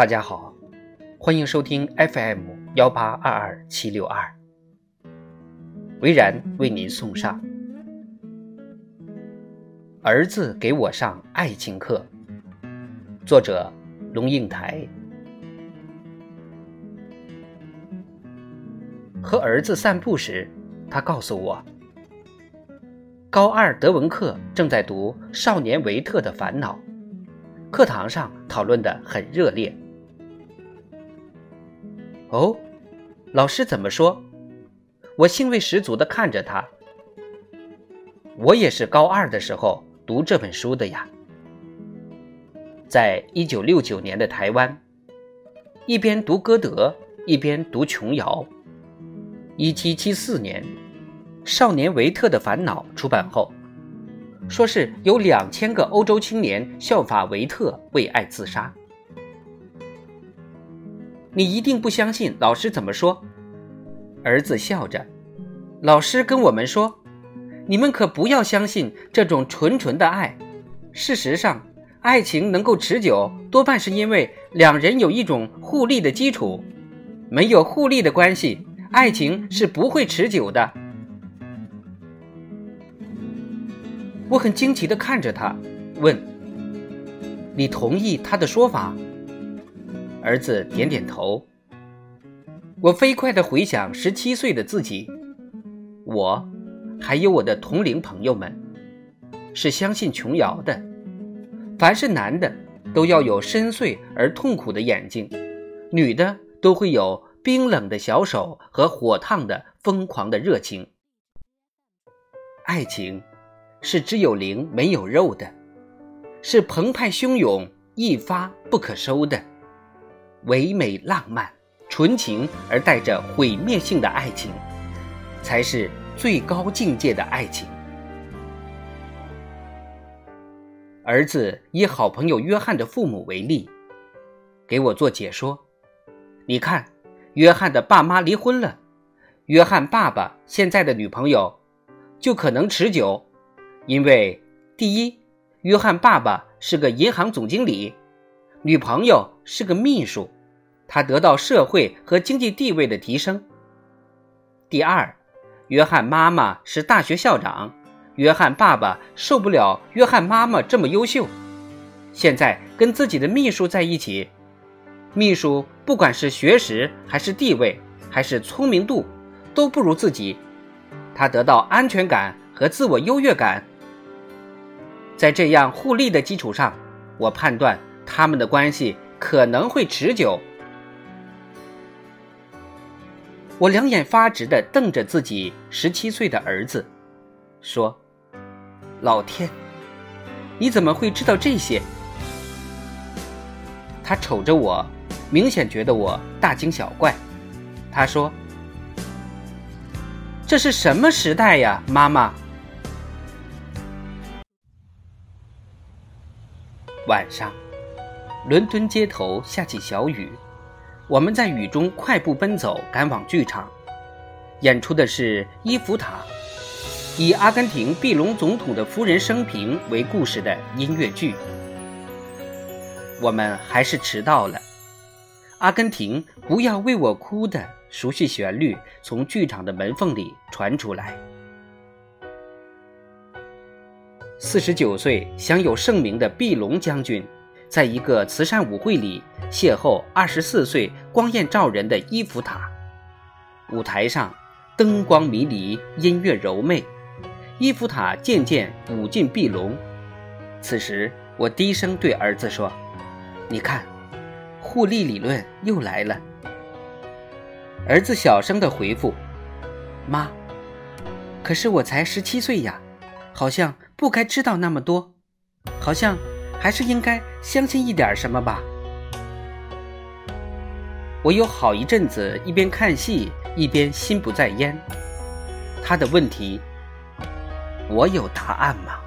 大家好，欢迎收听 FM 幺八二二七六二，维然为您送上。儿子给我上爱情课，作者龙应台。和儿子散步时，他告诉我，高二德文课正在读《少年维特的烦恼》。课堂上讨论的很热烈。哦，老师怎么说？我兴味十足的看着他。我也是高二的时候读这本书的呀。在一九六九年的台湾，一边读歌德，一边读琼瑶。一七七四年，《少年维特的烦恼》出版后。说是有两千个欧洲青年效法维特为爱自杀。你一定不相信老师怎么说？儿子笑着，老师跟我们说：“你们可不要相信这种纯纯的爱。事实上，爱情能够持久，多半是因为两人有一种互利的基础。没有互利的关系，爱情是不会持久的。”我很惊奇地看着他，问：“你同意他的说法？”儿子点点头。我飞快地回想十七岁的自己，我，还有我的同龄朋友们，是相信琼瑶的。凡是男的，都要有深邃而痛苦的眼睛；女的，都会有冰冷的小手和火烫的疯狂的热情。爱情。是只有灵没有肉的，是澎湃汹涌、一发不可收的，唯美浪漫、纯情而带着毁灭性的爱情，才是最高境界的爱情。儿子以好朋友约翰的父母为例，给我做解说。你看，约翰的爸妈离婚了，约翰爸爸现在的女朋友就可能持久。因为第一，约翰爸爸是个银行总经理，女朋友是个秘书，他得到社会和经济地位的提升。第二，约翰妈妈是大学校长，约翰爸爸受不了约翰妈妈这么优秀，现在跟自己的秘书在一起，秘书不管是学识还是地位还是聪明度，都不如自己，他得到安全感和自我优越感。在这样互利的基础上，我判断他们的关系可能会持久。我两眼发直的瞪着自己十七岁的儿子，说：“老天，你怎么会知道这些？”他瞅着我，明显觉得我大惊小怪。他说：“这是什么时代呀，妈妈？”晚上，伦敦街头下起小雨，我们在雨中快步奔走，赶往剧场。演出的是《伊芙塔》，以阿根廷毕隆总统的夫人生平为故事的音乐剧。我们还是迟到了。阿根廷，不要为我哭的熟悉旋律从剧场的门缝里传出来。四十九岁、享有盛名的毕隆将军，在一个慈善舞会里邂逅二十四岁、光艳照人的伊芙塔。舞台上灯光迷离，音乐柔媚，伊芙塔渐渐舞进碧龙。此时，我低声对儿子说：“你看，互利理论又来了。”儿子小声的回复：“妈，可是我才十七岁呀，好像……”不该知道那么多，好像还是应该相信一点什么吧。我有好一阵子一边看戏一边心不在焉。他的问题，我有答案吗？